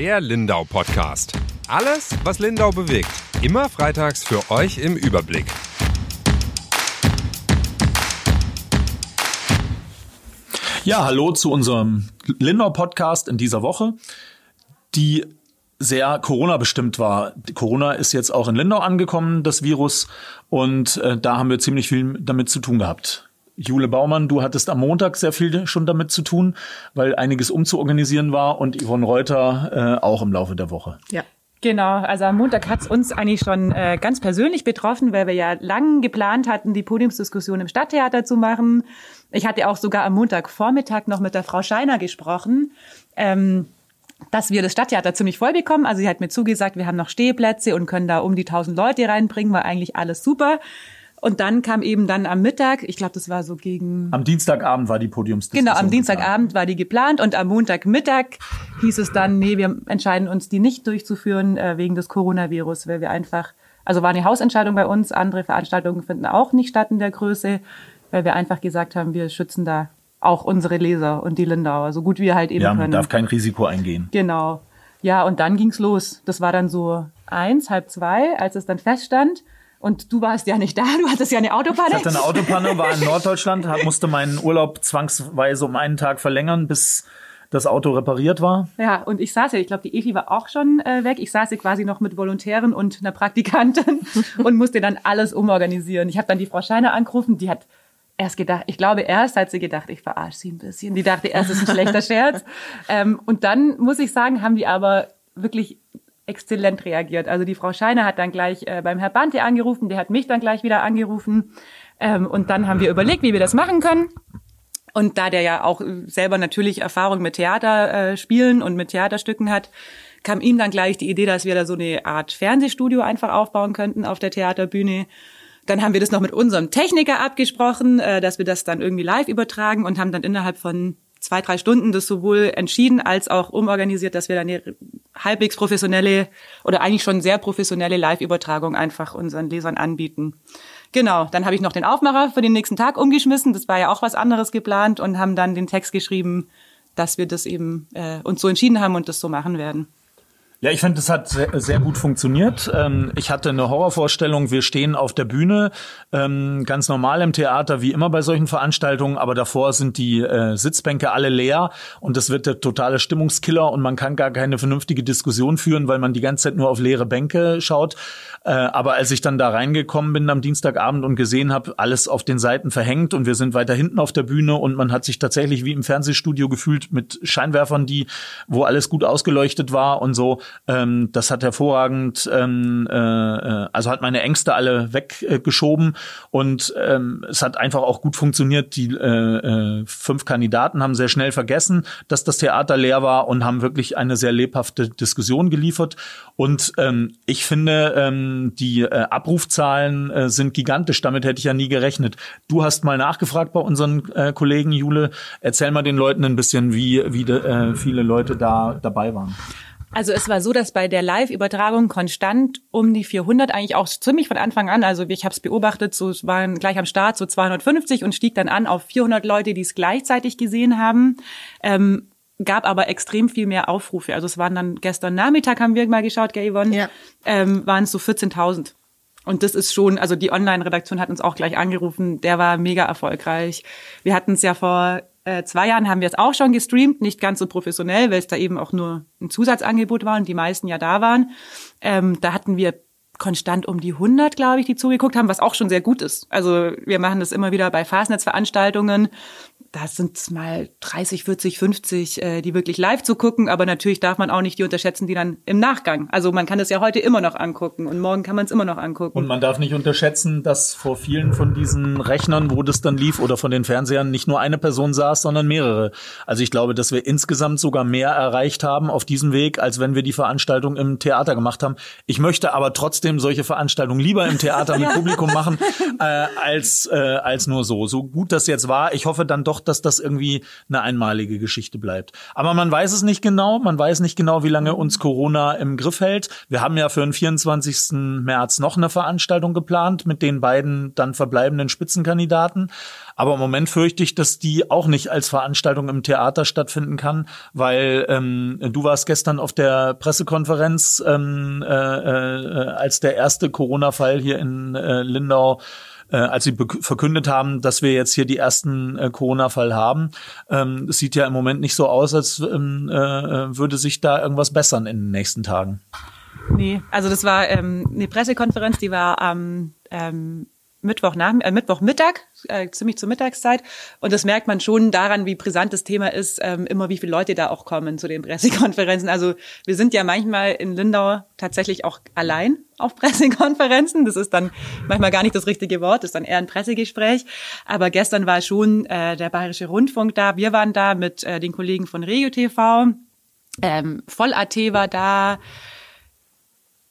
Der Lindau Podcast. Alles, was Lindau bewegt. Immer freitags für euch im Überblick. Ja, hallo zu unserem Lindau Podcast in dieser Woche, die sehr Corona bestimmt war. Corona ist jetzt auch in Lindau angekommen, das Virus, und äh, da haben wir ziemlich viel damit zu tun gehabt. Jule Baumann, du hattest am Montag sehr viel schon damit zu tun, weil einiges umzuorganisieren war und Yvonne Reuter äh, auch im Laufe der Woche. Ja. Genau, also am Montag hat's uns eigentlich schon äh, ganz persönlich betroffen, weil wir ja lang geplant hatten, die Podiumsdiskussion im Stadttheater zu machen. Ich hatte auch sogar am Montagvormittag noch mit der Frau Scheiner gesprochen. Ähm, dass wir das Stadttheater ziemlich voll bekommen. Also sie hat mir zugesagt, wir haben noch Stehplätze und können da um die 1000 Leute reinbringen, war eigentlich alles super. Und dann kam eben dann am Mittag, ich glaube, das war so gegen. Am Dienstagabend war die Podiumsdiskussion. Genau, am Dienstagabend war die geplant und am Montagmittag hieß es dann, nee, wir entscheiden uns, die nicht durchzuführen äh, wegen des Coronavirus, weil wir einfach, also war eine Hausentscheidung bei uns, andere Veranstaltungen finden auch nicht statt in der Größe, weil wir einfach gesagt haben, wir schützen da auch unsere Leser und die Lindauer, so gut wir halt eben ja, können. man darf kein Risiko eingehen. Genau. Ja, und dann ging's los. Das war dann so eins, halb zwei, als es dann feststand. Und du warst ja nicht da, du hattest ja eine Autopanne. Ich hatte eine Autopanne, war in Norddeutschland, musste meinen Urlaub zwangsweise um einen Tag verlängern, bis das Auto repariert war. Ja, und ich saß ja, ich glaube, die Evi war auch schon äh, weg. Ich saß ja quasi noch mit Volontären und einer Praktikantin und musste dann alles umorganisieren. Ich habe dann die Frau Scheiner angerufen, die hat erst gedacht, ich glaube, erst hat sie gedacht, ich verarsche sie ein bisschen. Die dachte erst, es ist ein schlechter Scherz. Ähm, und dann, muss ich sagen, haben die aber wirklich exzellent reagiert. Also die Frau Scheiner hat dann gleich äh, beim Herr Bante angerufen, der hat mich dann gleich wieder angerufen. Ähm, und dann haben wir überlegt, wie wir das machen können. Und da der ja auch selber natürlich Erfahrung mit Theater äh, und mit Theaterstücken hat, kam ihm dann gleich die Idee, dass wir da so eine Art Fernsehstudio einfach aufbauen könnten auf der Theaterbühne. Dann haben wir das noch mit unserem Techniker abgesprochen, äh, dass wir das dann irgendwie live übertragen und haben dann innerhalb von zwei, drei Stunden das sowohl entschieden als auch umorganisiert, dass wir dann eine halbwegs professionelle oder eigentlich schon sehr professionelle Live-Übertragung einfach unseren Lesern anbieten. Genau, dann habe ich noch den Aufmacher für den nächsten Tag umgeschmissen. Das war ja auch was anderes geplant und haben dann den Text geschrieben, dass wir das eben äh, uns so entschieden haben und das so machen werden. Ja, ich finde, das hat sehr, sehr gut funktioniert. Ähm, ich hatte eine Horrorvorstellung, wir stehen auf der Bühne, ähm, ganz normal im Theater, wie immer bei solchen Veranstaltungen, aber davor sind die äh, Sitzbänke alle leer und das wird der totale Stimmungskiller und man kann gar keine vernünftige Diskussion führen, weil man die ganze Zeit nur auf leere Bänke schaut. Äh, aber als ich dann da reingekommen bin am Dienstagabend und gesehen habe, alles auf den Seiten verhängt und wir sind weiter hinten auf der Bühne und man hat sich tatsächlich wie im Fernsehstudio gefühlt mit Scheinwerfern, die, wo alles gut ausgeleuchtet war und so, ähm, das hat hervorragend, ähm, äh, also hat meine Ängste alle weggeschoben und ähm, es hat einfach auch gut funktioniert. Die äh, äh, fünf Kandidaten haben sehr schnell vergessen, dass das Theater leer war und haben wirklich eine sehr lebhafte Diskussion geliefert. Und ähm, ich finde, ähm, die äh, Abrufzahlen äh, sind gigantisch. Damit hätte ich ja nie gerechnet. Du hast mal nachgefragt bei unseren äh, Kollegen, Jule. Erzähl mal den Leuten ein bisschen, wie, wie de, äh, viele Leute da dabei waren. Also es war so, dass bei der Live-Übertragung konstant um die 400 eigentlich auch ziemlich von Anfang an, also ich habe es beobachtet, so es waren gleich am Start so 250 und stieg dann an auf 400 Leute, die es gleichzeitig gesehen haben. Ähm, gab aber extrem viel mehr Aufrufe. Also es waren dann gestern Nachmittag haben wir mal geschaut, gell Yvonne, ja. ähm, waren es so 14.000. Und das ist schon, also die Online-Redaktion hat uns auch gleich angerufen, der war mega erfolgreich. Wir hatten es ja vor äh, zwei Jahren haben wir es auch schon gestreamt, nicht ganz so professionell, weil es da eben auch nur ein Zusatzangebot war und die meisten ja da waren. Ähm, da hatten wir konstant um die 100, glaube ich, die zugeguckt haben, was auch schon sehr gut ist. Also wir machen das immer wieder bei Fastnetzveranstaltungen da sind es mal 30, 40, 50, äh, die wirklich live zu gucken, aber natürlich darf man auch nicht die unterschätzen, die dann im Nachgang. Also man kann das ja heute immer noch angucken und morgen kann man es immer noch angucken. Und man darf nicht unterschätzen, dass vor vielen von diesen Rechnern, wo das dann lief oder von den Fernsehern nicht nur eine Person saß, sondern mehrere. Also ich glaube, dass wir insgesamt sogar mehr erreicht haben auf diesem Weg, als wenn wir die Veranstaltung im Theater gemacht haben. Ich möchte aber trotzdem solche Veranstaltungen lieber im Theater mit Publikum machen, äh, als, äh, als nur so. So gut das jetzt war, ich hoffe dann doch doch, dass das irgendwie eine einmalige Geschichte bleibt. Aber man weiß es nicht genau. Man weiß nicht genau, wie lange uns Corona im Griff hält. Wir haben ja für den 24. März noch eine Veranstaltung geplant mit den beiden dann verbleibenden Spitzenkandidaten. Aber im Moment fürchte ich, dass die auch nicht als Veranstaltung im Theater stattfinden kann, weil ähm, du warst gestern auf der Pressekonferenz, ähm, äh, äh, als der erste Corona-Fall hier in äh, Lindau äh, als sie verkündet haben, dass wir jetzt hier die ersten äh, Corona-Fall haben. Ähm, es sieht ja im Moment nicht so aus, als ähm, äh, würde sich da irgendwas bessern in den nächsten Tagen. Nee, also das war ähm, eine Pressekonferenz, die war am ähm, Mittwoch nach, äh, Mittwochmittag, äh, ziemlich zur Mittagszeit. Und das merkt man schon daran, wie brisant das Thema ist, ähm, immer wie viele Leute da auch kommen zu den Pressekonferenzen. Also wir sind ja manchmal in Lindau tatsächlich auch allein auf Pressekonferenzen. Das ist dann manchmal gar nicht das richtige Wort, das ist dann eher ein Pressegespräch. Aber gestern war schon äh, der Bayerische Rundfunk da. Wir waren da mit äh, den Kollegen von Regio TV. Ähm, Voll.at war da.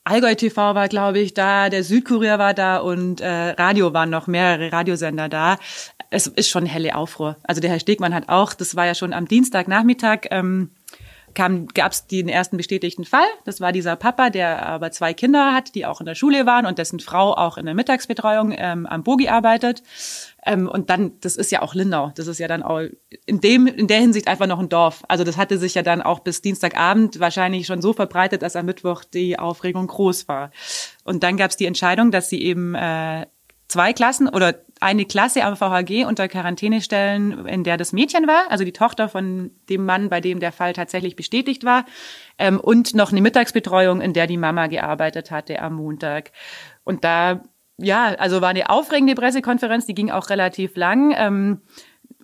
Allgäu TV war, glaube ich, da, der Südkurier war da und äh, Radio waren noch mehrere Radiosender da. Es ist schon helle Aufruhr. Also der Herr Stegmann hat auch, das war ja schon am Dienstagnachmittag, ähm, gab es den ersten bestätigten Fall. Das war dieser Papa, der aber zwei Kinder hat, die auch in der Schule waren und dessen Frau auch in der Mittagsbetreuung ähm, am Bogi arbeitet. Ähm, und dann, das ist ja auch Lindau. Das ist ja dann auch in dem, in der Hinsicht einfach noch ein Dorf. Also das hatte sich ja dann auch bis Dienstagabend wahrscheinlich schon so verbreitet, dass am Mittwoch die Aufregung groß war. Und dann gab es die Entscheidung, dass sie eben äh, zwei Klassen oder eine Klasse am VHG unter Quarantäne stellen, in der das Mädchen war, also die Tochter von dem Mann, bei dem der Fall tatsächlich bestätigt war, ähm, und noch eine Mittagsbetreuung, in der die Mama gearbeitet hatte am Montag. Und da, ja, also war eine aufregende Pressekonferenz, die ging auch relativ lang. Ähm,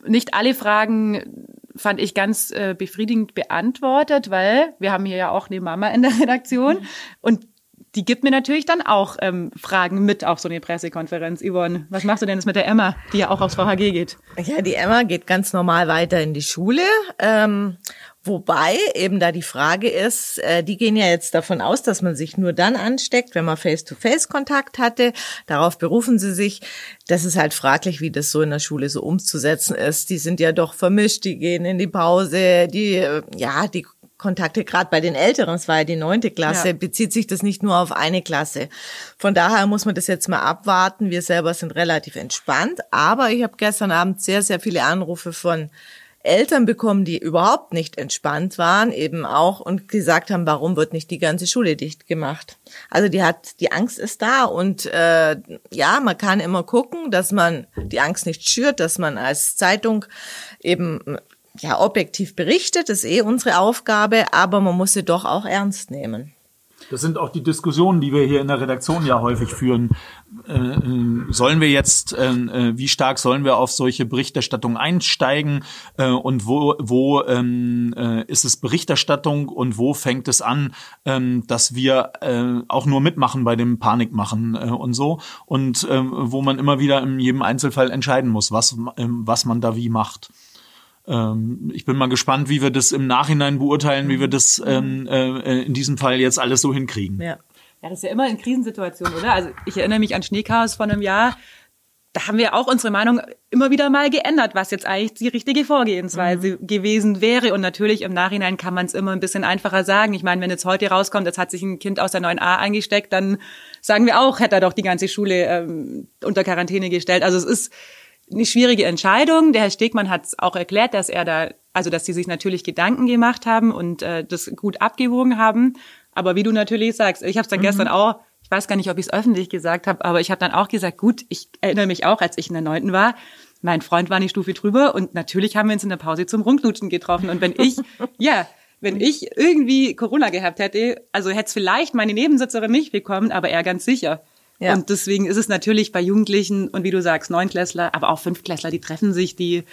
nicht alle Fragen fand ich ganz äh, befriedigend beantwortet, weil wir haben hier ja auch eine Mama in der Redaktion und die gibt mir natürlich dann auch ähm, Fragen mit auf so eine Pressekonferenz. Yvonne, was machst du denn jetzt mit der Emma, die ja auch aufs VHG geht? Ja, die Emma geht ganz normal weiter in die Schule. Ähm, Wobei eben da die Frage ist, äh, die gehen ja jetzt davon aus, dass man sich nur dann ansteckt, wenn man Face-to-Face-Kontakt hatte. Darauf berufen sie sich. Das ist halt fraglich, wie das so in der Schule so umzusetzen ist. Die sind ja doch vermischt, die gehen in die Pause, die, äh, ja, die Kontakte, gerade bei den Älteren, es war ja die neunte Klasse, ja. bezieht sich das nicht nur auf eine Klasse. Von daher muss man das jetzt mal abwarten. Wir selber sind relativ entspannt, aber ich habe gestern Abend sehr, sehr viele Anrufe von Eltern bekommen, die überhaupt nicht entspannt waren, eben auch und gesagt haben, warum wird nicht die ganze Schule dicht gemacht? Also die hat, die Angst ist da und äh, ja, man kann immer gucken, dass man die Angst nicht schürt, dass man als Zeitung eben ja, objektiv berichtet, ist eh unsere Aufgabe, aber man muss sie doch auch ernst nehmen. Das sind auch die Diskussionen, die wir hier in der Redaktion ja häufig führen. Äh, äh sollen wir jetzt, äh, wie stark sollen wir auf solche Berichterstattung einsteigen und wo, wo ähm, äh, ist es Berichterstattung und wo fängt es an, ähm, dass wir auch nur mitmachen bei dem Panikmachen und so und wo man immer wieder in jedem Einzelfall entscheiden muss, was, äh, was man da wie macht ähm, ich bin mal gespannt, wie wir das im Nachhinein beurteilen, wie wir das ähm, äh, in diesem Fall jetzt alles so hinkriegen. Ja. ja, das ist ja immer in Krisensituationen, oder? Also ich erinnere mich an Schneechaos von einem Jahr. Da haben wir auch unsere Meinung immer wieder mal geändert, was jetzt eigentlich die richtige Vorgehensweise mhm. gewesen wäre. Und natürlich im Nachhinein kann man es immer ein bisschen einfacher sagen. Ich meine, wenn jetzt heute rauskommt, es hat sich ein Kind aus der 9a eingesteckt, dann sagen wir auch, hätte er doch die ganze Schule ähm, unter Quarantäne gestellt. Also es ist eine schwierige Entscheidung. Der Herr Stegmann hat es auch erklärt, dass er da, also dass sie sich natürlich Gedanken gemacht haben und äh, das gut abgewogen haben. Aber wie du natürlich sagst, ich habe es dann mhm. gestern auch, ich weiß gar nicht, ob ich es öffentlich gesagt habe, aber ich habe dann auch gesagt, gut, ich erinnere mich auch, als ich in der Neunten war, mein Freund war eine Stufe drüber und natürlich haben wir uns in der Pause zum Rundlutschen getroffen. Und wenn ich, ja, wenn ich irgendwie Corona gehabt hätte, also hätte es vielleicht meine Nebensitzerin nicht bekommen, aber er ganz sicher. Ja. Und deswegen ist es natürlich bei Jugendlichen und wie du sagst, Neunklässler, aber auch Fünftklässler, die treffen sich, die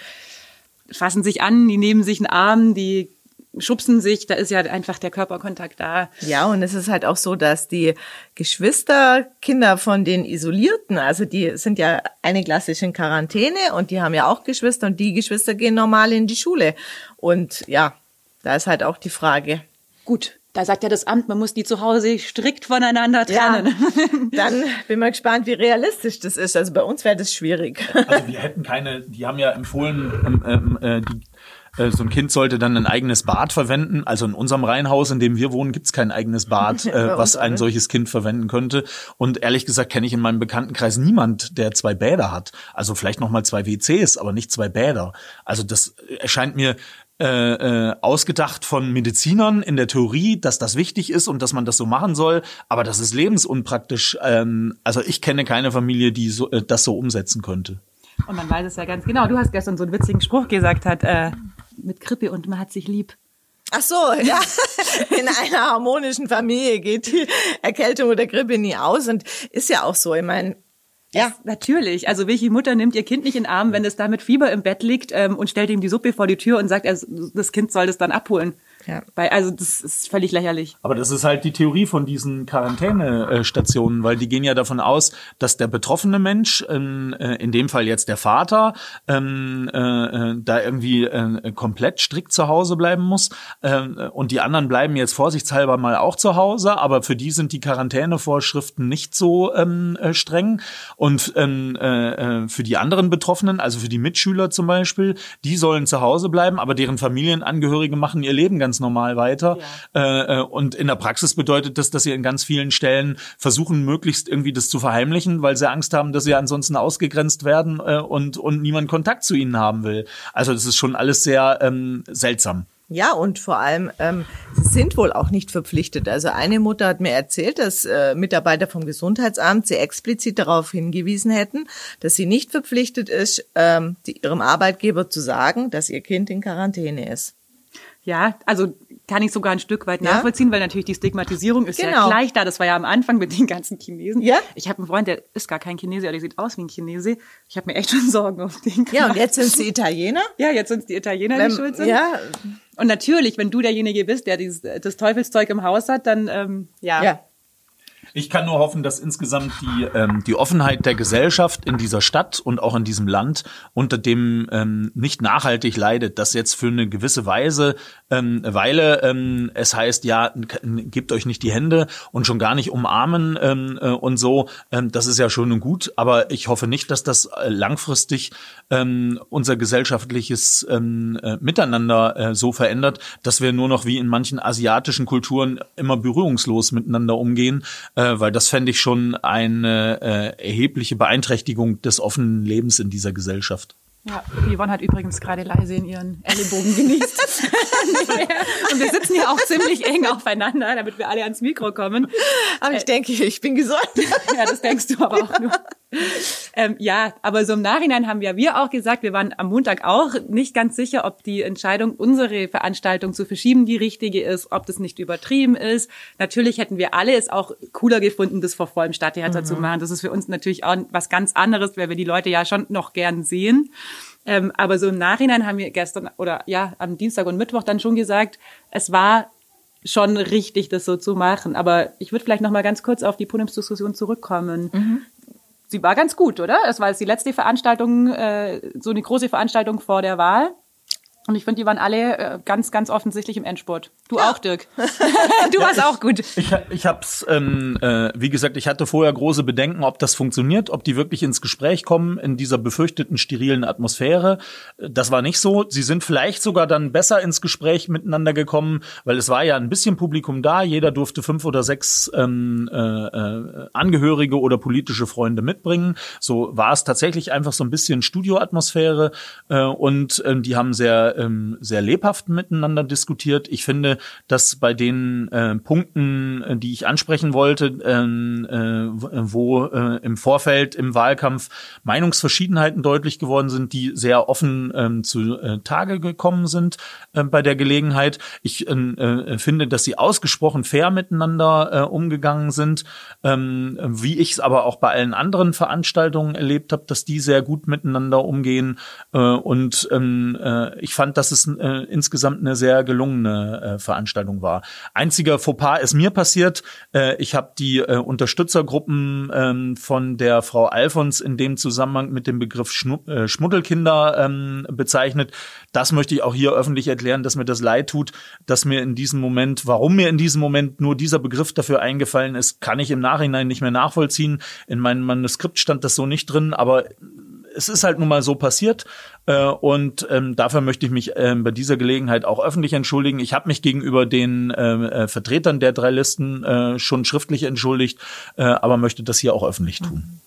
fassen sich an, die nehmen sich einen Arm, die schubsen sich, da ist ja einfach der Körperkontakt da. Ja, und es ist halt auch so, dass die Geschwisterkinder von den Isolierten, also die sind ja eine klassische in Quarantäne und die haben ja auch Geschwister und die Geschwister gehen normal in die Schule. Und ja, da ist halt auch die Frage. Gut, Da sagt ja das Amt, man muss die zu Hause strikt voneinander trennen. Ja, dann bin mal gespannt, wie realistisch das ist. Also bei uns wäre das schwierig. Also wir hätten keine, die haben ja empfohlen, ähm, ähm, äh, die äh, so ein Kind sollte dann ein eigenes Bad verwenden. Also in unserem Reihenhaus, in dem wir wohnen, gibt's kein eigenes Bad, äh, was ein solches Kind verwenden könnte. Und ehrlich gesagt kenne ich in meinem Bekanntenkreis niemand, der zwei Bäder hat. Also vielleicht noch mal zwei WCs, aber nicht zwei Bäder. Also das erscheint mir äh, äh, ausgedacht von Medizinern in der Theorie, dass das wichtig ist und dass man das so machen soll, aber das ist lebensunpraktisch. Ähm, also ich kenne keine Familie, die so, äh, das so umsetzen könnte. Und man weiß es ja ganz genau. Du hast gestern so einen witzigen Spruch gesagt, hat, äh, mit Krippe und man hat sich lieb. Ach so, ja. In einer harmonischen Familie geht die Erkältung oder Grippe nie aus und ist ja auch so. Ich meine, ja. natürlich. Also welche Mutter nimmt ihr Kind nicht in den Arm, wenn es da mit Fieber im Bett liegt ähm, und stellt ihm die Suppe vor die Tür und sagt, er, das Kind soll das dann abholen? Ja. Weil, also das ist völlig lächerlich. Aber das ist halt die Theorie von diesen Quarantänestationen, weil die gehen ja davon aus, dass der betroffene Mensch, ähm, äh, in dem Fall jetzt der Vater, ähm, äh, äh, da irgendwie äh, komplett strikt zu Hause bleiben muss. Äh, und die anderen bleiben jetzt vorsichtshalber mal auch zu Hause, aber für die sind die Quarantänevorschriften nicht so ähm, streng. Und ähm, für die anderen Betroffenen, also für die Mitschüler zum Beispiel, die sollen zu Hause bleiben, aber deren Familienangehörige machen ihr Leben ganz ganz normal weiter. Ja. Äh, äh, und in der Praxis bedeutet das, dass sie in ganz vielen Stellen versuchen, möglichst irgendwie das zu verheimlichen, weil sie Angst haben, dass sie ansonsten ausgegrenzt werden äh, und, und niemand Kontakt zu ihnen haben will. Also das ist schon alles sehr ähm, seltsam. Ja, und vor allem, ähm, sie sind wohl auch nicht verpflichtet. Also eine Mutter hat mir erzählt, dass äh, Mitarbeiter vom Gesundheitsamt sie explizit darauf hingewiesen hätten, dass sie nicht verpflichtet ist, ähm, die, ihrem Arbeitgeber zu sagen, dass ihr Kind in Quarantäne ist. Ja, also kann ich sogar ein Stück weit ja? nachvollziehen, weil natürlich die Stigmatisierung ist genau. ja gleich da. Das war ja am Anfang mit den ganzen Chinesen. Ja. Ich habe einen Freund, der ist gar kein Chinese, aber der sieht aus wie ein Chinese. Ich habe mir echt schon Sorgen auf den gemacht. Ja, und jetzt sind es die Italiener? Ja, jetzt sind es die Italiener, wenn, die schuld sind. Ja. Und natürlich, wenn du derjenige bist, der dieses, das Teufelszeug im Haus hat, dann ähm, ja. ja. Ich kann nur hoffen, dass insgesamt die, ähm, die Offenheit der Gesellschaft in dieser Stadt und auch in diesem Land unter dem ähm, nicht nachhaltig leidet, dass jetzt für eine gewisse Weise, ähm, Weile ähm, es heißt, ja, gebt euch nicht die Hände und schon gar nicht umarmen ähm, äh, und so. Ähm, das ist ja schön und gut, aber ich hoffe nicht, dass das äh, langfristig ähm, unser gesellschaftliches ähm, äh, Miteinander äh, so verändert, dass wir nur noch wie in manchen asiatischen Kulturen immer berührungslos miteinander umgehen. Äh, äh, weil das fände ich schon eine äh, erhebliche Beeinträchtigung des offenen Lebens in dieser Gesellschaft. Ja, Yvonne hat übrigens gerade leise in ihren Ellenbogen genießt. und wir sitzen hier auch ziemlich eng aufeinander, damit wir alle ans Mikro kommen. Aber ich äh, denke, ich bin gesund. ja, das denkst du aber auch nur. Ähm, ja, aber so im Nachhinein haben ja wir auch gesagt, wir waren am Montag auch nicht ganz sicher, ob die Entscheidung, unsere Veranstaltung zu verschieben, die richtige ist, ob das nicht übertrieben ist. Natürlich hätten wir alle es auch cooler gefunden, das vor vollem Stadttheater mhm. zu machen. Das ist für uns natürlich auch was ganz anderes, weil wir die Leute ja schon noch gern sehen. Ähm, aber so im Nachhinein haben wir gestern oder ja am Dienstag und Mittwoch dann schon gesagt, es war schon richtig, das so zu machen. Aber ich würde vielleicht noch mal ganz kurz auf die Podiumsdiskussion zurückkommen. Mhm. Sie war ganz gut, oder? Es war jetzt die letzte Veranstaltung, äh, so eine große Veranstaltung vor der Wahl. Und ich finde, die waren alle äh, ganz, ganz offensichtlich im Endspurt. Du ja. auch, Dirk. du warst auch gut. Ich, ich hab's, ähm, äh, wie gesagt, ich hatte vorher große Bedenken, ob das funktioniert, ob die wirklich ins Gespräch kommen in dieser befürchteten sterilen Atmosphäre. Das war nicht so. Sie sind vielleicht sogar dann besser ins Gespräch miteinander gekommen, weil es war ja ein bisschen Publikum da. Jeder durfte fünf oder sechs ähm, äh, äh, Angehörige oder politische Freunde mitbringen. So war es tatsächlich einfach so ein bisschen Studioatmosphäre äh, und äh, die haben sehr ähm, sehr lebhaft miteinander diskutiert. Ich finde, dass bei den äh, Punkten, äh, die ich ansprechen wollte, ähm, äh, wo äh, im Vorfeld im Wahlkampf Meinungsverschiedenheiten deutlich geworden sind, die sehr offen ähm, zu äh, Tage gekommen sind äh, bei der Gelegenheit. Ich äh, äh, finde, dass sie ausgesprochen fair miteinander äh, umgegangen sind, ähm, wie ich es aber auch bei allen anderen Veranstaltungen erlebt habe, dass die sehr gut miteinander umgehen. Äh, und ähm, äh, ich fand fand, dass es äh, insgesamt eine sehr gelungene äh, Veranstaltung war. Einziger Fauxpas ist mir passiert. Äh, ich habe die äh, Unterstützergruppen ähm, von der Frau Alfons in dem Zusammenhang mit dem Begriff Schnu äh, Schmuddelkinder ähm, bezeichnet. Das möchte ich auch hier öffentlich erklären, dass mir das leid tut, dass mir in diesem Moment, warum mir in diesem Moment nur dieser Begriff dafür eingefallen ist, kann ich im Nachhinein nicht mehr nachvollziehen. In meinem Manuskript stand das so nicht drin, aber es ist halt nun mal so passiert äh, und ähm, dafür möchte ich mich äh, bei dieser Gelegenheit auch öffentlich entschuldigen. Ich habe mich gegenüber den äh, äh, Vertretern der drei Listen äh, schon schriftlich entschuldigt, äh, aber möchte das hier auch öffentlich tun.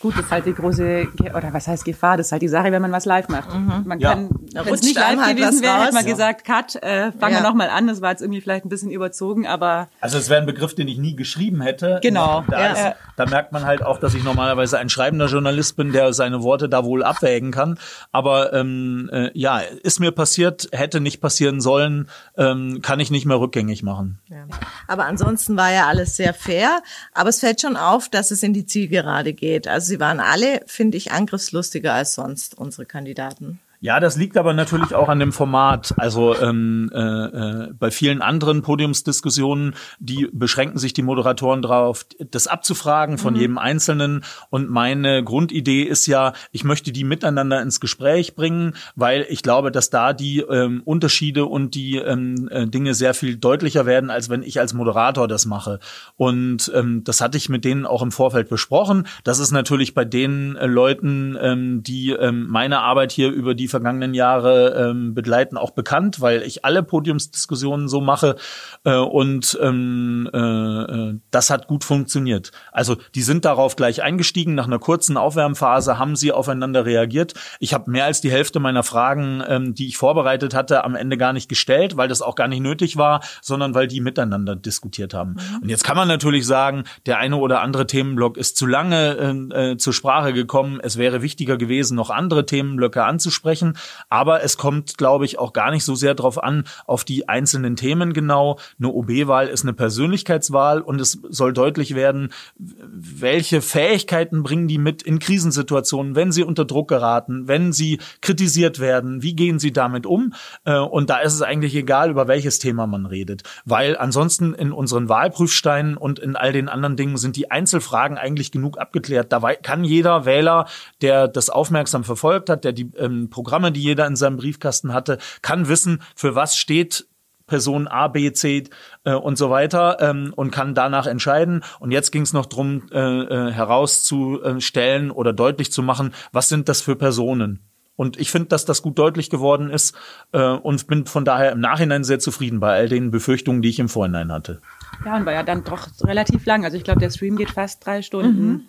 Gut, das ist halt die große, oder was heißt Gefahr? Das ist halt die Sache, wenn man was live macht. Mhm. Man ja. kann, wenn es nicht live halt gewesen wäre, hätte man ja. gesagt, Cut, äh, fangen ja. wir nochmal an. Das war jetzt irgendwie vielleicht ein bisschen überzogen, aber... Also es wäre ein Begriff, den ich nie geschrieben hätte. Genau. Da, ja. ist, da merkt man halt auch, dass ich normalerweise ein schreibender Journalist bin, der seine Worte da wohl abwägen kann. Aber ähm, äh, ja, ist mir passiert, hätte nicht passieren sollen, ähm, kann ich nicht mehr rückgängig machen. Ja. Aber ansonsten war ja alles sehr fair. Aber es fällt schon auf, dass es in die Zielgerade geht. Also sie waren alle, finde ich, angriffslustiger als sonst, unsere Kandidaten. Ja, das liegt aber natürlich auch an dem Format. Also ähm, äh, äh, bei vielen anderen Podiumsdiskussionen, die beschränken sich die Moderatoren darauf, das abzufragen von mhm. jedem Einzelnen. Und meine Grundidee ist ja, ich möchte die miteinander ins Gespräch bringen, weil ich glaube, dass da die ähm, Unterschiede und die ähm, äh, Dinge sehr viel deutlicher werden, als wenn ich als Moderator das mache. Und ähm, das hatte ich mit denen auch im Vorfeld besprochen. Das ist natürlich bei den äh, Leuten, ähm, die ähm, meine Arbeit hier über die vergangenen Jahre ähm, begleiten, auch bekannt, weil ich alle Podiumsdiskussionen so mache äh, und ähm, äh, äh, das hat gut funktioniert. Also die sind darauf gleich eingestiegen. Nach einer kurzen Aufwärmphase haben sie aufeinander reagiert. Ich habe mehr als die Hälfte meiner Fragen, ähm, die ich vorbereitet hatte, am Ende gar nicht gestellt, weil das auch gar nicht nötig war, sondern weil die miteinander diskutiert haben. Mhm. Und jetzt kann man natürlich sagen, der eine oder andere Themenblock ist zu lange äh, äh zur Sprache gekommen. Es wäre wichtiger gewesen, noch andere Themenblöcke anzusprechen sprechen. Aber es kommt, glaube ich, auch gar nicht so sehr darauf an, auf die einzelnen Themen genau. Eine OB-Wahl ist eine Persönlichkeitswahl und es soll deutlich werden, welche Fähigkeiten bringen die mit in Krisensituationen, wenn sie unter Druck geraten, wenn sie kritisiert werden, wie gehen sie damit um? Äh, und da ist es eigentlich egal, über welches Thema man redet, weil ansonsten in unseren Wahlprüfsteinen und in all den anderen Dingen sind die Einzelfragen eigentlich genug abgeklärt. Da kann jeder Wähler, der das aufmerksam verfolgt hat, der die ähm, Programme Programme, die jeder in seinem Briefkasten hatte, kann wissen, für was steht Person A, B, C äh, und so weiter ähm, und kann danach entscheiden. Und jetzt ging es noch drum äh, äh, herauszustellen oder deutlich zu machen, was sind das für Personen. Und ich finde, dass das gut deutlich geworden ist äh, und bin von daher im Nachhinein sehr zufrieden bei all den Befürchtungen, die ich im Vorhinein hatte. Ja, und war ja dann doch relativ lang. Also ich glaube, der Stream geht fast drei Stunden. Mhm.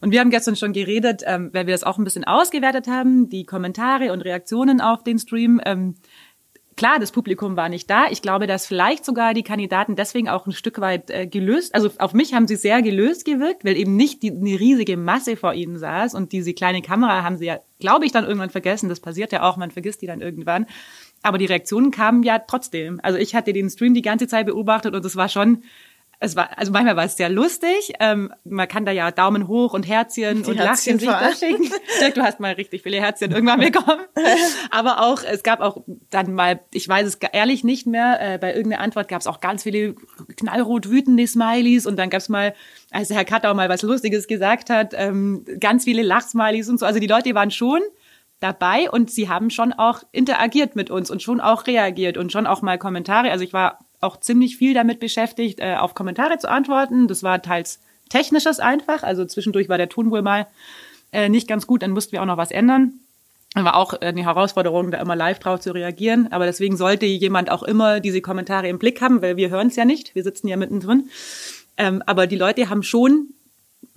Und wir haben gestern schon geredet, ähm, weil wir das auch ein bisschen ausgewertet haben, die Kommentare und Reaktionen auf den Stream. Ähm, klar, das Publikum war nicht da. Ich glaube, dass vielleicht sogar die Kandidaten deswegen auch ein Stück weit äh, gelöst, also auf mich haben sie sehr gelöst gewirkt, weil eben nicht die, eine riesige Masse vor ihnen saß und diese kleine Kamera haben sie ja, glaube ich, dann irgendwann vergessen. Das passiert ja auch, man vergisst die dann irgendwann. Aber die Reaktionen kamen ja trotzdem. Also ich hatte den Stream die ganze Zeit beobachtet und es war schon es war, also manchmal war es sehr lustig. Ähm, man kann da ja Daumen hoch und Herzchen Die und Herzchen Lachgesichter schicken. du hast mal richtig viele Herzchen irgendwann bekommen. Aber auch, es gab auch dann mal, ich weiß es ehrlich nicht mehr, äh, bei irgendeiner Antwort gab es auch ganz viele knallrot wütende Smileys und dann gab es mal, als Herr Kattau mal was Lustiges gesagt hat, ähm, ganz viele Lachsmileys und so. Also die Leute waren schon dabei und sie haben schon auch interagiert mit uns und schon auch reagiert und schon auch mal Kommentare. Also ich war auch ziemlich viel damit beschäftigt, äh, auf Kommentare zu antworten. Das war teils technisches einfach. Also zwischendurch war der Ton wohl mal äh, nicht ganz gut, dann mussten wir auch noch was ändern. War auch äh, eine Herausforderung, da immer live drauf zu reagieren. Aber deswegen sollte jemand auch immer diese Kommentare im Blick haben, weil wir hören es ja nicht. Wir sitzen ja mittendrin. Ähm, aber die Leute haben schon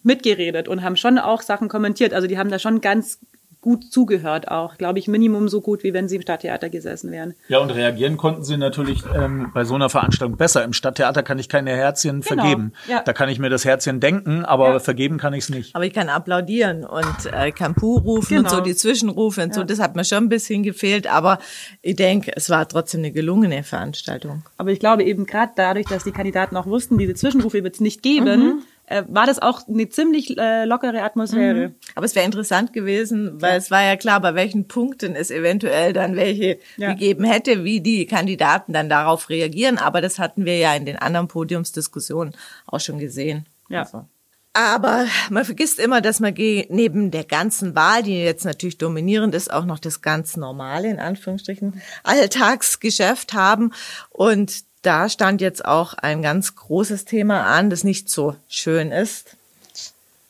mitgeredet und haben schon auch Sachen kommentiert. Also die haben da schon ganz gut zugehört auch. Glaube ich, Minimum so gut, wie wenn sie im Stadttheater gesessen wären. Ja, und reagieren konnten sie natürlich ähm, bei so einer Veranstaltung besser. Im Stadttheater kann ich keine Herzchen genau. vergeben. Ja. Da kann ich mir das Herzchen denken, aber ja. vergeben kann ich es nicht. Aber ich kann applaudieren und äh, kann Puh rufen genau. und so die Zwischenrufe und ja. so. Das hat mir schon ein bisschen gefehlt, aber ich denke, es war trotzdem eine gelungene Veranstaltung. Aber ich glaube eben gerade dadurch, dass die Kandidaten auch wussten, diese Zwischenrufe wird es nicht geben, mhm äh, war das auch eine ziemlich äh, lockere Atmosphäre. Mhm. Aber es wäre interessant gewesen, weil ja. es war ja klar, bei welchen Punkten es eventuell dann welche ja. gegeben hätte, wie die Kandidaten dann darauf reagieren. Aber das hatten wir ja in den anderen Podiumsdiskussionen auch schon gesehen. Ja. Also. Aber man vergisst immer, dass man neben der ganzen Wahl, die jetzt natürlich dominierend ist, auch noch das ganz normale, in Anführungsstrichen, Alltagsgeschäft haben. Und da stand jetzt auch ein ganz großes Thema an, das nicht so schön ist.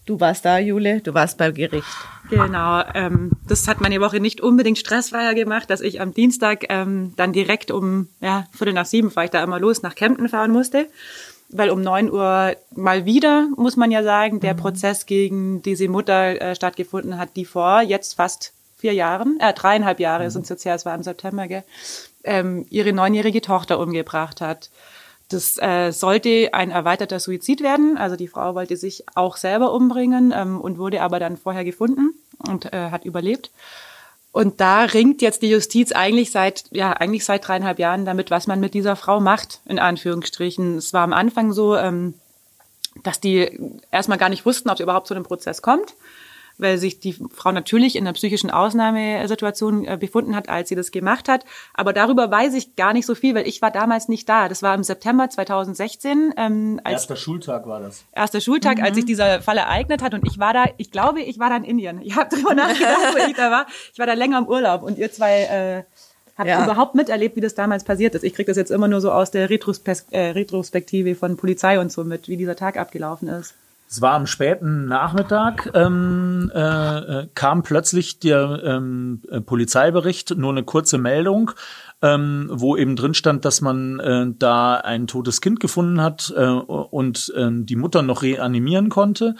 Du warst da, Jule, du warst beim Gericht. Genau, ähm, das hat meine Woche nicht unbedingt stressfreier gemacht, dass ich am Dienstag ähm, dann direkt um ja, Viertel nach sieben fahre ich da immer los nach Kempten fahren musste, weil um neun Uhr mal wieder, muss man ja sagen, der mhm. Prozess gegen diese Mutter äh, stattgefunden hat, die vor jetzt fast vier Jahren, äh, dreieinhalb Jahre mhm. sind es jetzt her, es war im September, gell, ähm, ihre neunjährige Tochter umgebracht hat. Das äh, sollte ein erweiterter Suizid werden. Also die Frau wollte sich auch selber umbringen ähm, und wurde aber dann vorher gefunden und äh, hat überlebt. Und da ringt jetzt die Justiz eigentlich seit, ja, eigentlich seit dreieinhalb Jahren damit, was man mit dieser Frau macht, in Anführungsstrichen. Es war am Anfang so, ähm, dass die erstmal gar nicht wussten, ob es überhaupt zu einem Prozess kommt weil sich die Frau natürlich in einer psychischen Ausnahmesituation äh, befunden hat, als sie das gemacht hat. Aber darüber weiß ich gar nicht so viel, weil ich war damals nicht da. Das war im September 2016. Ähm, als erster Schultag war das. Erster Schultag, mhm. als sich dieser Fall ereignet hat. Und ich war da, ich glaube, ich war da in Indien. Ich habe darüber nachgedacht, wo ich da war. Ich war da länger im Urlaub und ihr zwei äh, habt ja. überhaupt miterlebt, wie das damals passiert ist. Ich kriege das jetzt immer nur so aus der Retrospek äh, Retrospektive von Polizei und so mit, wie dieser Tag abgelaufen ist. Es war am späten Nachmittag, ähm, äh, äh, kam plötzlich der ähm, äh, Polizeibericht, nur eine kurze Meldung, ähm, wo eben drin stand, dass man äh, da ein totes Kind gefunden hat äh, und äh, die Mutter noch reanimieren konnte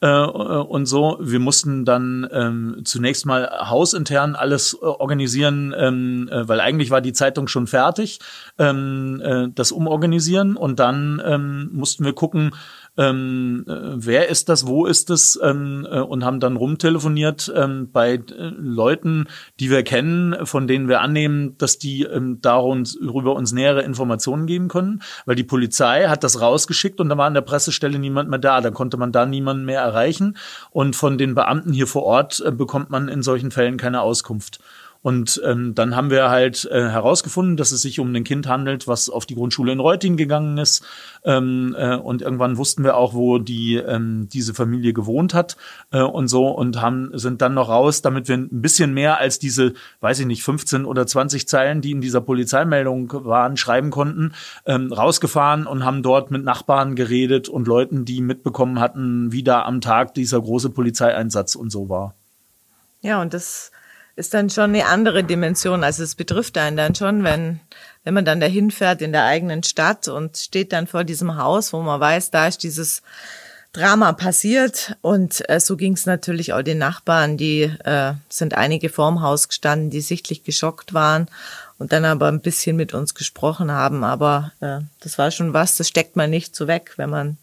äh, und so. Wir mussten dann ähm, zunächst mal hausintern alles äh, organisieren, ähm, äh, weil eigentlich war die Zeitung schon fertig, ähm, äh, das umorganisieren und dann ähm, mussten wir gucken, ähm, äh, wer ist das, wo ist es? Ähm, äh, und haben dann rumtelefoniert ähm, bei äh, Leuten, die wir kennen, von denen wir annehmen, dass die ähm, darüber uns nähere Informationen geben können, weil die Polizei hat das rausgeschickt und da war an der Pressestelle niemand mehr da, da konnte man da niemanden mehr erreichen. Und von den Beamten hier vor Ort äh, bekommt man in solchen Fällen keine Auskunft. Und ähm, dann haben wir halt äh, herausgefunden, dass es sich um ein Kind handelt, was auf die Grundschule in Reuting gegangen ist. Ähm, äh, und irgendwann wussten wir auch, wo die ähm, diese Familie gewohnt hat äh, und so und haben sind dann noch raus, damit wir ein bisschen mehr als diese, weiß ich nicht, 15 oder 20 Zeilen, die in dieser Polizeimeldung waren, schreiben konnten, ähm, rausgefahren und haben dort mit Nachbarn geredet und Leuten, die mitbekommen hatten, wie da am Tag dieser große Polizeieinsatz und so war. Ja, und das ist dann schon eine andere Dimension. Also es betrifft einen dann schon, wenn, wenn man dann dahin fährt in der eigenen Stadt und steht dann vor diesem Haus, wo man weiß, da ist dieses Drama passiert. Und äh, so ging es natürlich auch den Nachbarn, die äh, sind einige vorm Haus gestanden, die sichtlich geschockt waren und dann aber ein bisschen mit uns gesprochen haben. Aber äh, das war schon was, das steckt man nicht so weg, wenn man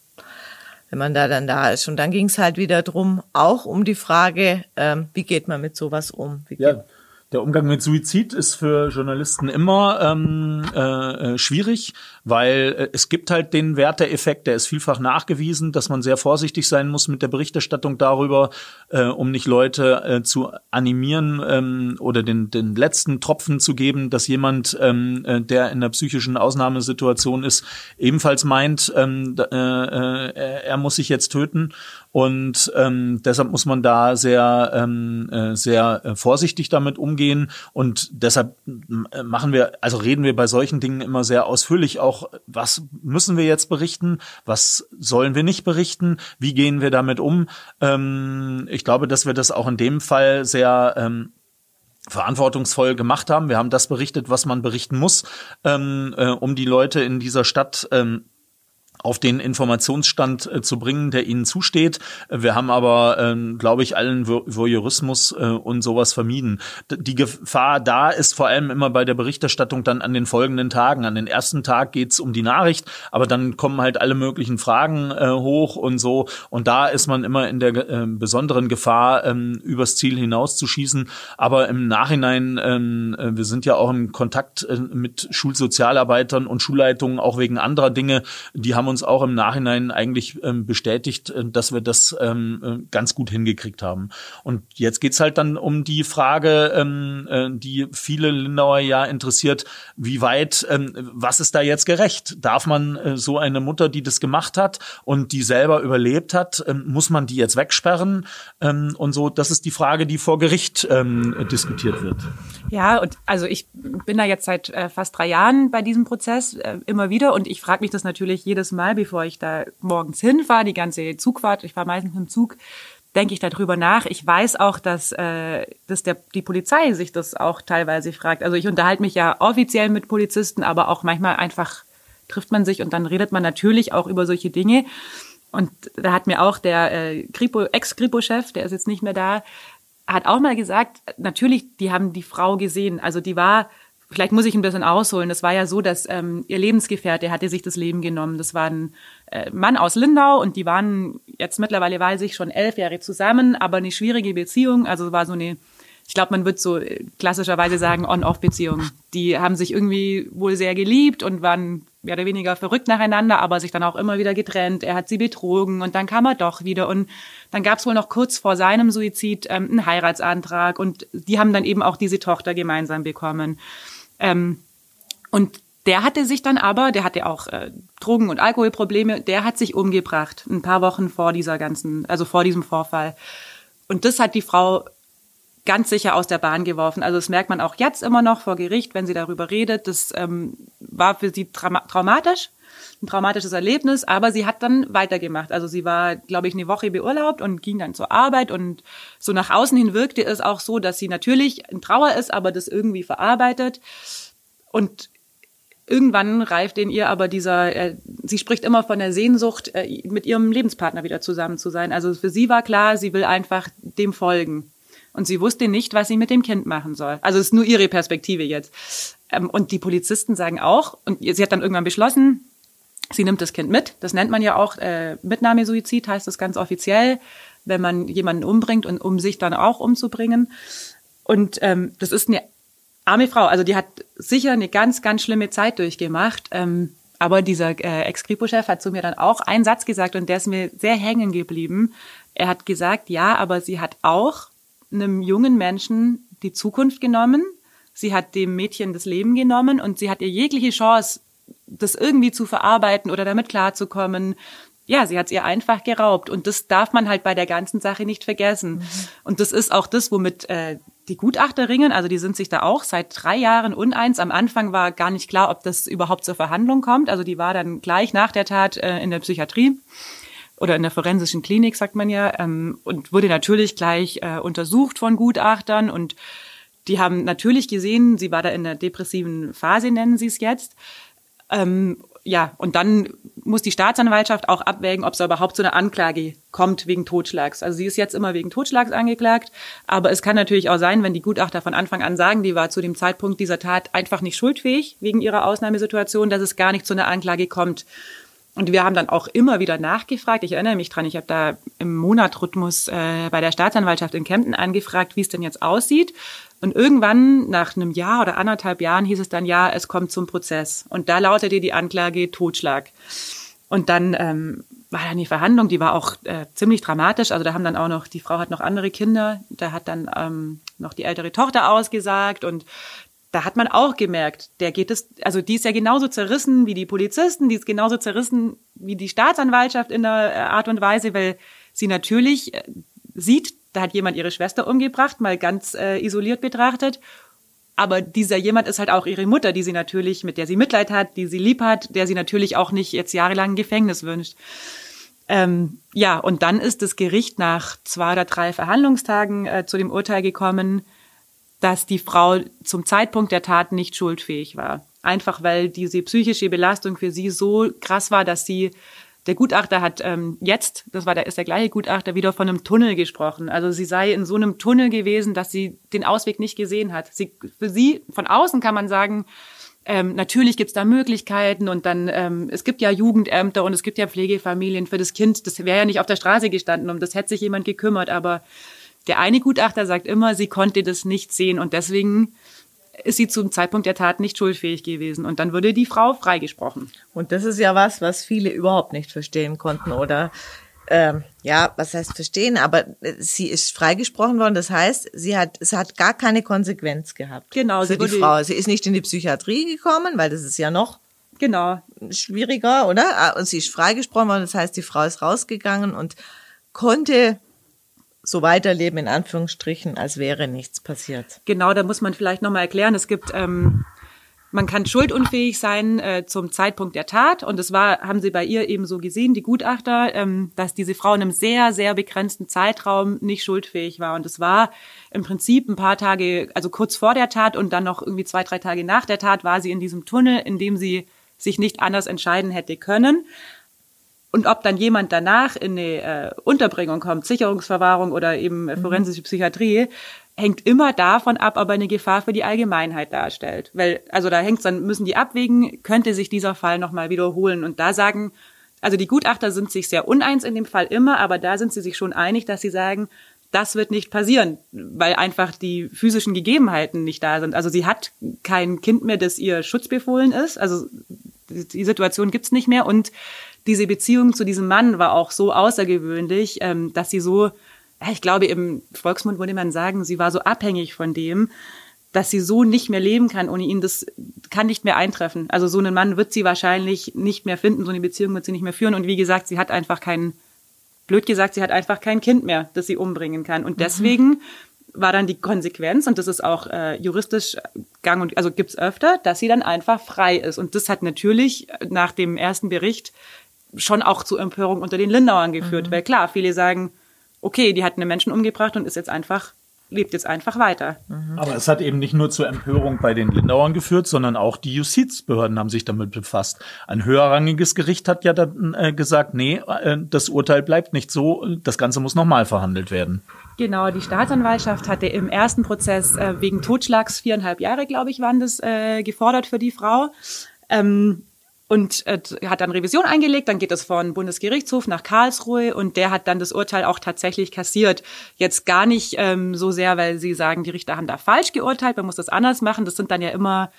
wenn man da dann da ist. Und dann ging es halt wieder drum, auch um die Frage, ähm, wie geht man mit sowas um? Wie ja, der Umgang mit Suizid ist für Journalisten immer ähm, äh, äh, schwierig, weil äh, es gibt halt den Werteeffekt, der ist vielfach nachgewiesen, dass man sehr vorsichtig sein muss mit der Berichterstattung darüber, äh, um nicht Leute äh, zu animieren ähm, oder den, den letzten Tropfen zu geben, dass jemand, ähm, äh, der in einer psychischen Ausnahmesituation ist, ebenfalls meint, ähm, äh, äh, er muss sich jetzt töten und ähm, deshalb muss man da sehr, ähm, äh, sehr äh, vorsichtig damit umgehen. Und deshalb äh, machen wir, also reden wir bei solchen Dingen immer sehr ausführlich auch, was müssen wir jetzt berichten, was sollen wir nicht berichten, wie gehen wir damit um. Ähm, ich glaube, dass wir das auch in dem Fall sehr ähm, verantwortungsvoll gemacht haben. Wir haben das berichtet, was man berichten muss, ähm, äh, um die Leute in dieser Stadt ähm, auf den Informationsstand äh, zu bringen, der ihnen zusteht. Wir haben aber, ähm, glaube ich, allen Voyeurismus äh, und sowas vermieden. Die Gefahr da ist vor allem immer bei der Berichterstattung dann an den folgenden Tagen. An den ersten Tag geht's um die Nachricht, aber dann kommen halt alle möglichen Fragen äh, hoch und so. Und da ist man immer in der äh, besonderen Gefahr, ähm, übers Ziel hinauszuschießen. Aber im Nachhinein, ähm, äh, wir sind ja auch im Kontakt äh, mit Schulsozialarbeitern und Schulleitungen, auch wegen anderer Dinge, die haben uns uns auch im Nachhinein eigentlich ähm, bestätigt, äh, dass wir das ähm, äh, ganz gut hingekriegt haben. Und jetzt geht's halt dann um die Frage, ähm, äh, die viele Lindauer ja interessiert, wie weit, ähm, was ist da jetzt gerecht? Darf man äh, so eine Mutter, die das gemacht hat und die selber überlebt hat, ähm, muss man die jetzt wegsperren? Ähm, und so, das ist die Frage, die vor Gericht ähm, diskutiert wird. Ja, und also ich bin da jetzt seit äh, fast drei Jahren bei diesem Prozess äh, immer wieder und ich frage mich das natürlich jedes Mal, bevor ich da morgens hinfahre, die ganze Zugfahrt, ich fahre meistens dem Zug, denke ich darüber nach. Ich weiß auch, dass, äh, dass der, die Polizei sich das auch teilweise fragt. Also ich unterhalte mich ja offiziell mit Polizisten, aber auch manchmal einfach trifft man sich und dann redet man natürlich auch über solche Dinge. Und da hat mir auch der äh, Kripo, Ex-Kripo-Chef, der ist jetzt nicht mehr da, hat auch mal gesagt, natürlich, die haben die Frau gesehen. Also die war, vielleicht muss ich ein bisschen ausholen. Das war ja so, dass ähm, ihr Lebensgefährte hatte sich das Leben genommen. Das war ein äh, Mann aus Lindau und die waren jetzt mittlerweile weiß ich schon elf Jahre zusammen, aber eine schwierige Beziehung. Also war so eine ich glaube, man wird so äh, klassischerweise sagen On-Off-Beziehungen. Die haben sich irgendwie wohl sehr geliebt und waren mehr oder weniger verrückt nacheinander, aber sich dann auch immer wieder getrennt. Er hat sie betrogen und dann kam er doch wieder. Und dann gab es wohl noch kurz vor seinem Suizid ähm, einen Heiratsantrag und die haben dann eben auch diese Tochter gemeinsam bekommen. Ähm, und der hatte sich dann aber, der hatte auch äh, Drogen- und Alkoholprobleme, der hat sich umgebracht, ein paar Wochen vor dieser ganzen, also vor diesem Vorfall. Und das hat die Frau ganz sicher aus der Bahn geworfen. Also das merkt man auch jetzt immer noch vor Gericht, wenn sie darüber redet. Das ähm, war für sie trauma traumatisch, ein traumatisches Erlebnis, aber sie hat dann weitergemacht. Also sie war, glaube ich, eine Woche beurlaubt und ging dann zur Arbeit und so nach außen hin wirkte es auch so, dass sie natürlich in Trauer ist, aber das irgendwie verarbeitet. Und irgendwann reift in ihr aber dieser, äh, sie spricht immer von der Sehnsucht, äh, mit ihrem Lebenspartner wieder zusammen zu sein. Also für sie war klar, sie will einfach dem folgen und sie wusste nicht, was sie mit dem Kind machen soll. Also es ist nur ihre Perspektive jetzt. Ähm, und die Polizisten sagen auch, und sie hat dann irgendwann beschlossen, sie nimmt das Kind mit. Das nennt man ja auch äh, Mitnahmesuizid, heißt das ganz offiziell, wenn man jemanden umbringt und um sich dann auch umzubringen. Und ähm, das ist eine arme Frau. Also die hat sicher eine ganz, ganz schlimme Zeit durchgemacht. Ähm, aber dieser äh, Ex-Kripo-Chef hat zu mir dann auch einen Satz gesagt und der ist mir sehr hängen geblieben. Er hat gesagt, ja, aber sie hat auch einem jungen Menschen die Zukunft genommen. Sie hat dem Mädchen das Leben genommen und sie hat ihr jegliche Chance, das irgendwie zu verarbeiten oder damit klarzukommen. Ja, sie hat es ihr einfach geraubt und das darf man halt bei der ganzen Sache nicht vergessen. Mhm. Und das ist auch das, womit äh, die Gutachter ringen, also die sind sich da auch seit drei Jahren uneins. Am Anfang war gar nicht klar, ob das überhaupt zur Verhandlung kommt. Also die war dann gleich nach der Tat äh, in der Psychiatrie oder in der forensischen Klinik, sagt man ja, ähm, und wurde natürlich gleich äh, untersucht von Gutachtern und die haben natürlich gesehen, sie war da in der depressiven Phase, nennen sie es jetzt. Ähm, ja, und dann muss die Staatsanwaltschaft auch abwägen, ob es überhaupt zu einer Anklage kommt wegen Totschlags. Also sie ist jetzt immer wegen Totschlags angeklagt, aber es kann natürlich auch sein, wenn die Gutachter von Anfang an sagen, die war zu dem Zeitpunkt dieser Tat einfach nicht schuldfähig wegen ihrer Ausnahmesituation, dass es gar nicht zu einer Anklage kommt. Und wir haben dann auch immer wieder nachgefragt. Ich erinnere mich dran, ich habe da im Monatrhythmus äh, bei der Staatsanwaltschaft in Kempten angefragt, wie es denn jetzt aussieht. Und irgendwann, nach einem Jahr oder anderthalb Jahren, hieß es dann, ja, es kommt zum Prozess. Und da lautete die Anklage Totschlag. Und dann ähm, war dann die Verhandlung, die war auch äh, ziemlich dramatisch. Also da haben dann auch noch, die Frau hat noch andere Kinder, da hat dann ähm, noch die ältere Tochter ausgesagt und da hat man auch gemerkt, der geht es, also die ist ja genauso zerrissen wie die Polizisten, die ist genauso zerrissen wie die Staatsanwaltschaft in der äh, Art und Weise, weil sie natürlich äh, sieht, da hat jemand ihre Schwester umgebracht, mal ganz äh, isoliert betrachtet. Aber dieser jemand ist halt auch ihre Mutter, die sie natürlich, mit der sie Mitleid hat, die sie lieb hat, der sie natürlich auch nicht jetzt jahrelang Gefängnis wünscht. Ähm, ja, und dann ist das Gericht nach zwei oder drei Verhandlungstagen äh, zu dem Urteil gekommen, dass die Frau zum Zeitpunkt der Tat nicht schuldfähig war. Einfach weil diese psychische Belastung für sie so krass war, dass sie der Gutachter hat ähm, jetzt, das war der ist der gleiche Gutachter, wieder von einem Tunnel gesprochen. Also sie sei in so einem Tunnel gewesen, dass sie den Ausweg nicht gesehen hat. Sie, für sie von außen kann man sagen, ähm, natürlich gibt's da Möglichkeiten und dann ähm, es gibt ja Jugendämter und es gibt ja Pflegefamilien für das Kind. Das wäre ja nicht auf der Straße gestanden, um das hätte sich jemand gekümmert. Aber der eine Gutachter sagt immer, sie konnte das nicht sehen und deswegen ist sie zum Zeitpunkt der Tat nicht schuldfähig gewesen. Und dann würde die Frau freigesprochen. Und das ist ja was, was viele überhaupt nicht verstehen konnten oder ähm, ja, was heißt verstehen, aber sie ist freigesprochen worden. Das heißt, sie hat, es hat gar keine Konsequenz gehabt. Genau, für sie die Frau. Sie ist nicht in die Psychiatrie gekommen, weil das ist ja noch Genau. schwieriger, oder? Ah, Und sie ist freigesprochen worden. Das heißt, die Frau ist rausgegangen und konnte so weiterleben, in Anführungsstrichen, als wäre nichts passiert. Genau, da muss man vielleicht nochmal erklären. Es gibt, ähm, man kann schuldunfähig sein äh, zum Zeitpunkt der Tat. Und es war, haben Sie bei ihr eben so gesehen, die Gutachter, ähm, dass diese Frau in einem sehr, sehr begrenzten Zeitraum nicht schuldfähig war. Und es war im Prinzip ein paar Tage, also kurz vor der Tat und dann noch irgendwie zwei, drei Tage nach der Tat war sie in diesem Tunnel, in dem sie sich nicht anders entscheiden hätte können. Und ob dann jemand danach in eine äh, Unterbringung kommt, Sicherungsverwahrung oder eben äh, forensische Psychiatrie, hängt immer davon ab, ob er eine Gefahr für die Allgemeinheit darstellt. Weil, also da hängt's dann, müssen die abwägen, könnte sich dieser Fall nochmal wiederholen. Und da sagen, also die Gutachter sind sich sehr uneins in dem Fall immer, aber da sind sie sich schon einig, dass sie sagen, das wird nicht passieren, weil einfach die physischen Gegebenheiten nicht da sind. Also sie hat kein Kind mehr, das ihr schutzbefohlen ist. Also die Situation gibt's nicht mehr und diese Beziehung zu diesem Mann war auch so außergewöhnlich, ähm, dass sie so, ich glaube im Volksmund würde man sagen, sie war so abhängig von dem, dass sie so nicht mehr leben kann ohne ihn. Das kann nicht mehr eintreffen. Also so einen Mann wird sie wahrscheinlich nicht mehr finden, so eine Beziehung wird sie nicht mehr führen. Und wie gesagt, sie hat einfach kein, blöd gesagt, sie hat einfach kein Kind mehr, das sie umbringen kann. Und deswegen war dann die Konsequenz, und das ist auch äh, juristisch gang und also gibt's öfter, dass sie dann einfach frei ist. Und das hat natürlich nach dem ersten Bericht schon auch zu Empörung unter den Lindauern geführt. Weil klar, viele sagen, okay, die hat einen Menschen umgebracht und ist jetzt einfach, lebt jetzt einfach weiter. Aber es hat eben nicht nur zur Empörung bei den Lindauern geführt, sondern auch die Justizbehörden haben sich damit befasst. Ein höherrangiges Gericht hat ja dann äh, gesagt, nee, äh, das Urteil bleibt nicht so, das Ganze muss nochmal verhandelt werden. Genau, die Staatsanwaltschaft hatte im ersten Prozess äh, wegen Totschlags viereinhalb Jahre, glaube ich, waren das äh, gefordert für die Frau. Ähm, und äh, hat dann Revision eingelegt, dann geht es von Bundesgerichtshof nach Karlsruhe und der hat dann das Urteil auch tatsächlich kassiert. Jetzt gar nicht ähm, so sehr, weil sie sagen, die Richter haben da falsch geurteilt, man muss das anders machen. Das sind dann ja immer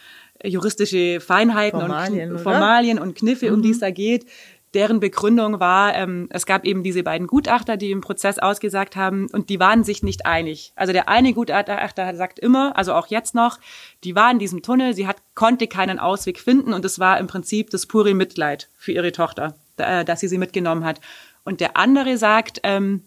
juristische Feinheiten Formalien, und oder? Formalien und Kniffe, um die es da geht. Deren Begründung war, ähm, es gab eben diese beiden Gutachter, die im Prozess ausgesagt haben, und die waren sich nicht einig. Also der eine Gutachter sagt immer, also auch jetzt noch, die war in diesem Tunnel, sie hat, konnte keinen Ausweg finden, und es war im Prinzip das pure Mitleid für ihre Tochter, äh, dass sie sie mitgenommen hat. Und der andere sagt, ähm,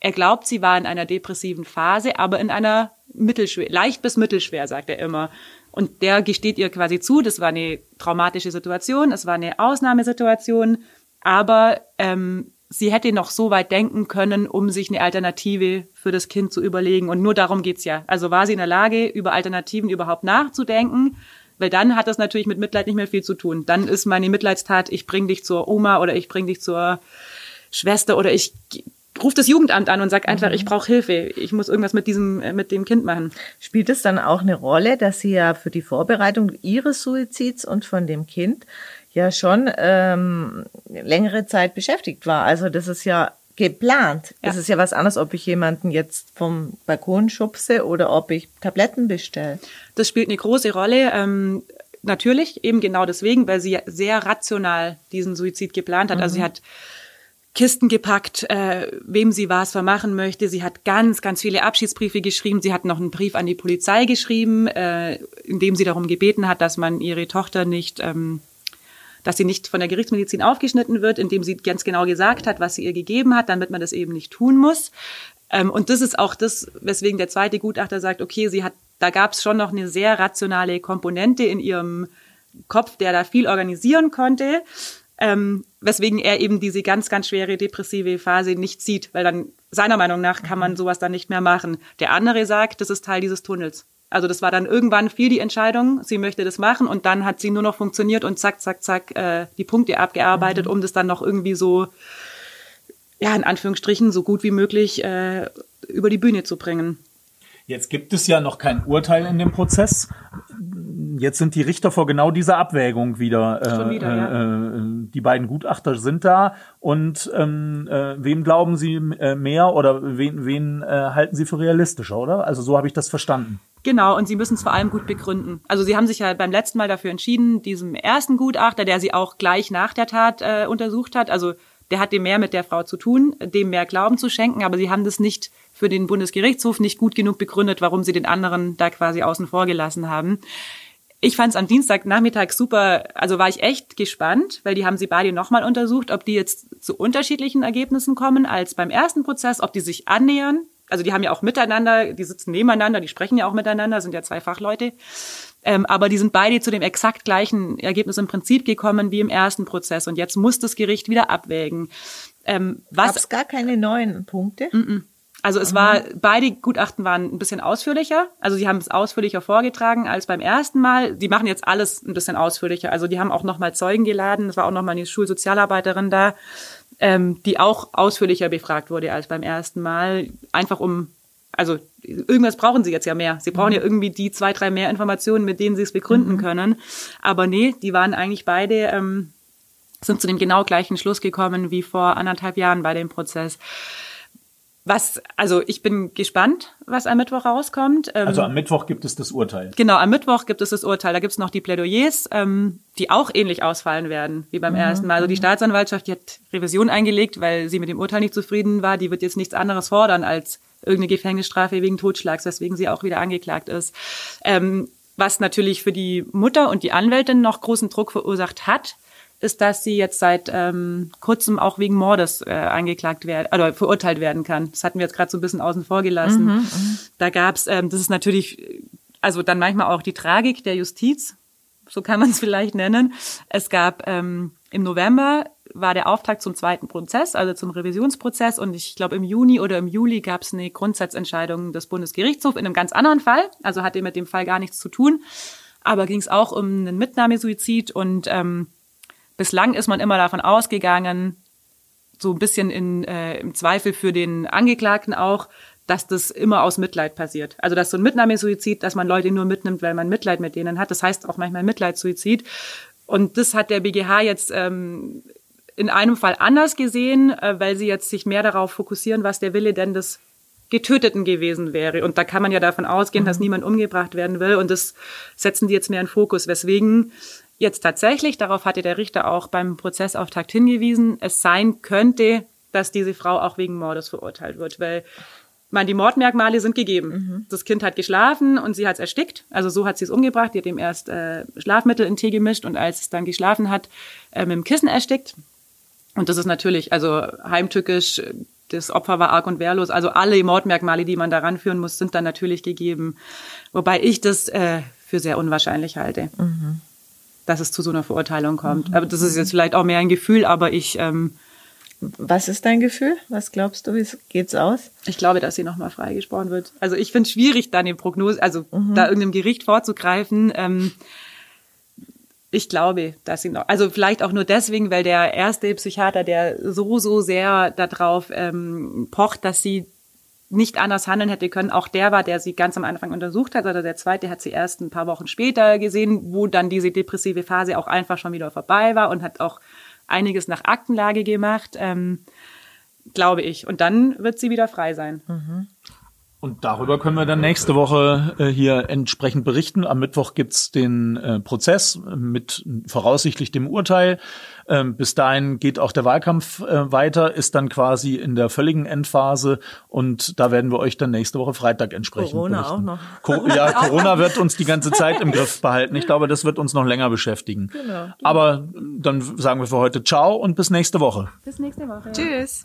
er glaubt, sie war in einer depressiven Phase, aber in einer mittelschwer, leicht bis mittelschwer, sagt er immer. Und der gesteht ihr quasi zu, das war eine traumatische Situation, es war eine Ausnahmesituation, aber ähm, sie hätte noch so weit denken können, um sich eine Alternative für das Kind zu überlegen. Und nur darum geht's ja. Also war sie in der Lage, über Alternativen überhaupt nachzudenken? Weil dann hat das natürlich mit Mitleid nicht mehr viel zu tun. Dann ist meine Mitleidstat, ich bring dich zur Oma oder ich bring dich zur Schwester oder ich rufe das Jugendamt an und sag einfach, ich brauche Hilfe, ich muss irgendwas mit diesem äh, mit dem Kind machen. Spielt es dann auch eine Rolle, dass sie ja für die Vorbereitung ihres Suizids und von dem Kind ja schon ähm, längere Zeit beschäftigt war? Also das ist ja geplant. Das Ja. ist ja was anderes, ob ich jemanden jetzt vom Balkon schubse oder ob ich Tabletten bestelle. Das spielt eine große Rolle. Ähm, natürlich, eben genau deswegen, weil sie sehr rational diesen Suizid geplant hat. Also sie hat Kisten gepackt, äh, wem sie was vermachen möchte. Sie hat ganz, ganz viele Abschiedsbriefe geschrieben. Sie hat noch einen Brief an die Polizei geschrieben, äh, in dem sie darum gebeten hat, dass man ihre Tochter nicht, ähm, dass sie nicht von der Gerichtsmedizin aufgeschnitten wird, indem sie ganz genau gesagt hat, was sie ihr gegeben hat, damit man das eben nicht tun muss. Ähm, und das ist auch das, weswegen der zweite Gutachter sagt, okay, sie hat, da gab es schon noch eine sehr rationale Komponente in ihrem Kopf, der da viel organisieren konnte, ähm, weswegen er eben diese ganz, ganz schwere depressive Phase nicht sieht, weil dann seiner Meinung nach kann man sowas dann nicht mehr machen. Der andere sagt, das ist Teil dieses Tunnels. Also das war dann irgendwann viel die Entscheidung, sie möchte das machen und dann hat sie nur noch funktioniert und zack, zack, zack äh, die Punkte abgearbeitet, um das dann noch irgendwie so, ja, in Anführungsstrichen, so gut wie möglich äh, über die Bühne zu bringen. Jetzt gibt es ja noch kein Urteil in dem Prozess. Jetzt sind die Richter vor genau dieser Abwägung wieder. Äh, Schon wieder, ja. äh, die beiden Gutachter sind da und ähm, äh, wem glauben Sie äh, mehr oder wen, wen äh, halten Sie für realistischer, oder? Also so habe ich das verstanden. Genau, und sie müssen es vor allem gut begründen. Also sie haben sich ja beim letzten Mal dafür entschieden, diesem ersten Gutachter, der sie auch gleich nach der Tat äh, untersucht hat, also der hat dem mehr mit der Frau zu tun, dem mehr Glauben zu schenken, aber sie haben das nicht für den Bundesgerichtshof nicht gut genug begründet, warum sie den anderen da quasi außen vor gelassen haben. Ich fand es am Dienstagnachmittag super, also war ich echt gespannt, weil die haben sie beide nochmal untersucht, ob die jetzt zu unterschiedlichen Ergebnissen kommen als beim ersten Prozess, ob die sich annähern. Also die haben ja auch miteinander, die sitzen nebeneinander, die sprechen ja auch miteinander, sind ja zwei Fachleute. Ähm, aber die sind beide zu dem exakt gleichen Ergebnis im Prinzip gekommen wie im ersten Prozess. Und jetzt muss das Gericht wieder abwägen. Ähm, Gab es gar keine neuen Punkte? Also es war, beide Gutachten waren ein bisschen ausführlicher. Also sie haben es ausführlicher vorgetragen als beim ersten Mal. Die machen jetzt alles ein bisschen ausführlicher. Also die haben auch nochmal Zeugen geladen. Es war auch nochmal eine Schulsozialarbeiterin da, ähm, die auch ausführlicher befragt wurde als beim ersten Mal. Einfach um, also irgendwas brauchen sie jetzt ja mehr. Sie brauchen ja irgendwie die zwei, drei mehr Informationen, mit denen sie es begründen können. Aber nee, die waren eigentlich beide, ähm, sind zu dem genau gleichen Schluss gekommen wie vor anderthalb Jahren bei dem Prozess. Was, also ich bin gespannt, was am Mittwoch rauskommt. Ähm, Also am Mittwoch gibt es das Urteil. Genau, am Mittwoch gibt es das Urteil. Da gibt es noch die Plädoyers, ähm, die auch ähnlich ausfallen werden wie beim ersten Mal. Also die Staatsanwaltschaft, die hat Revision eingelegt, weil sie mit dem Urteil nicht zufrieden war. Die wird jetzt nichts anderes fordern als irgendeine Gefängnisstrafe wegen Totschlags, weswegen sie auch wieder angeklagt ist. Ähm, was natürlich für die Mutter und die Anwältin noch großen Druck verursacht hat, ist, dass sie jetzt seit ähm, kurzem auch wegen Mordes äh, angeklagt werden oder verurteilt werden kann. Das hatten wir jetzt gerade so ein bisschen außen vor gelassen. da gab's, ähm, das ist natürlich, also dann manchmal auch die Tragik der Justiz, so kann man es vielleicht nennen. Es gab ähm, im November war der Auftakt zum zweiten Prozess, also zum Revisionsprozess. Und ich glaube, im Juni oder im Juli gab es eine Grundsatzentscheidung des Bundesgerichtshofs in einem ganz anderen Fall. Also hatte mit dem Fall gar nichts zu tun. Aber ging es auch um einen Mitnahmesuizid und ähm, bislang ist man immer davon ausgegangen, so ein bisschen in, äh, im Zweifel für den Angeklagten auch, dass das immer aus Mitleid passiert. Also dass so ein Mitnahmesuizid, dass man Leute nur mitnimmt, weil man Mitleid mit denen hat. Das heißt auch manchmal Mitleidssuizid. Und das hat der BGH jetzt ähm, in einem Fall anders gesehen, äh, weil sie jetzt sich mehr darauf fokussieren, was der Wille denn des Getöteten gewesen wäre. Und da kann man ja davon ausgehen, dass niemand umgebracht werden will. Und das setzen die jetzt mehr in Fokus. Weswegen jetzt tatsächlich, darauf hatte der Richter auch beim Prozessauftakt hingewiesen, es sein könnte, dass diese Frau auch wegen Mordes verurteilt wird, weil man die Mordmerkmale sind gegeben. Das Kind hat geschlafen und sie hat es erstickt. Also so hat sie es umgebracht. Die hat ihm erst äh, Schlafmittel in Tee gemischt und als es dann geschlafen hat, äh, mit dem Kissen erstickt. Und das ist natürlich, also heimtückisch, das Opfer war arg und wehrlos. Also alle Mordmerkmale, die man daran führen muss, sind dann natürlich gegeben. Wobei ich das äh, für sehr unwahrscheinlich halte, dass es zu so einer Verurteilung kommt. Aber das ist jetzt vielleicht auch mehr ein Gefühl, aber ich, ähm, Was ist dein Gefühl? Was glaubst du, wie geht's aus? ich glaube, dass sie nochmal freigesprochen wird. Also ich finde es schwierig, da eine Prognose, also da irgendeinem Gericht vorzugreifen. Ähm, ich glaube, dass sie noch, also vielleicht auch nur deswegen, weil der erste Psychiater, der so, so sehr darauf ähm, pocht, dass sie nicht anders handeln hätte können, auch der war, der sie ganz am Anfang untersucht hat, oder der zweite hat sie erst ein paar Wochen später gesehen, wo dann diese depressive Phase auch einfach schon wieder vorbei war und hat auch einiges nach Aktenlage gemacht, ähm, glaube ich. Und dann wird sie wieder frei sein. Und darüber können wir dann nächste Woche äh, hier entsprechend berichten. Am Mittwoch gibt's den äh, Prozess mit voraussichtlich dem Urteil. Ähm, bis dahin geht auch der Wahlkampf äh, weiter, ist dann quasi in der völligen Endphase und da werden wir euch dann nächste Woche Freitag entsprechend Corona berichten. auch noch. Co ja, Corona wird uns die ganze Zeit im Griff behalten. Ich glaube, das wird uns noch länger beschäftigen. Genau. Aber dann sagen wir für heute Ciao und bis nächste Woche. Bis nächste Woche. Tschüss.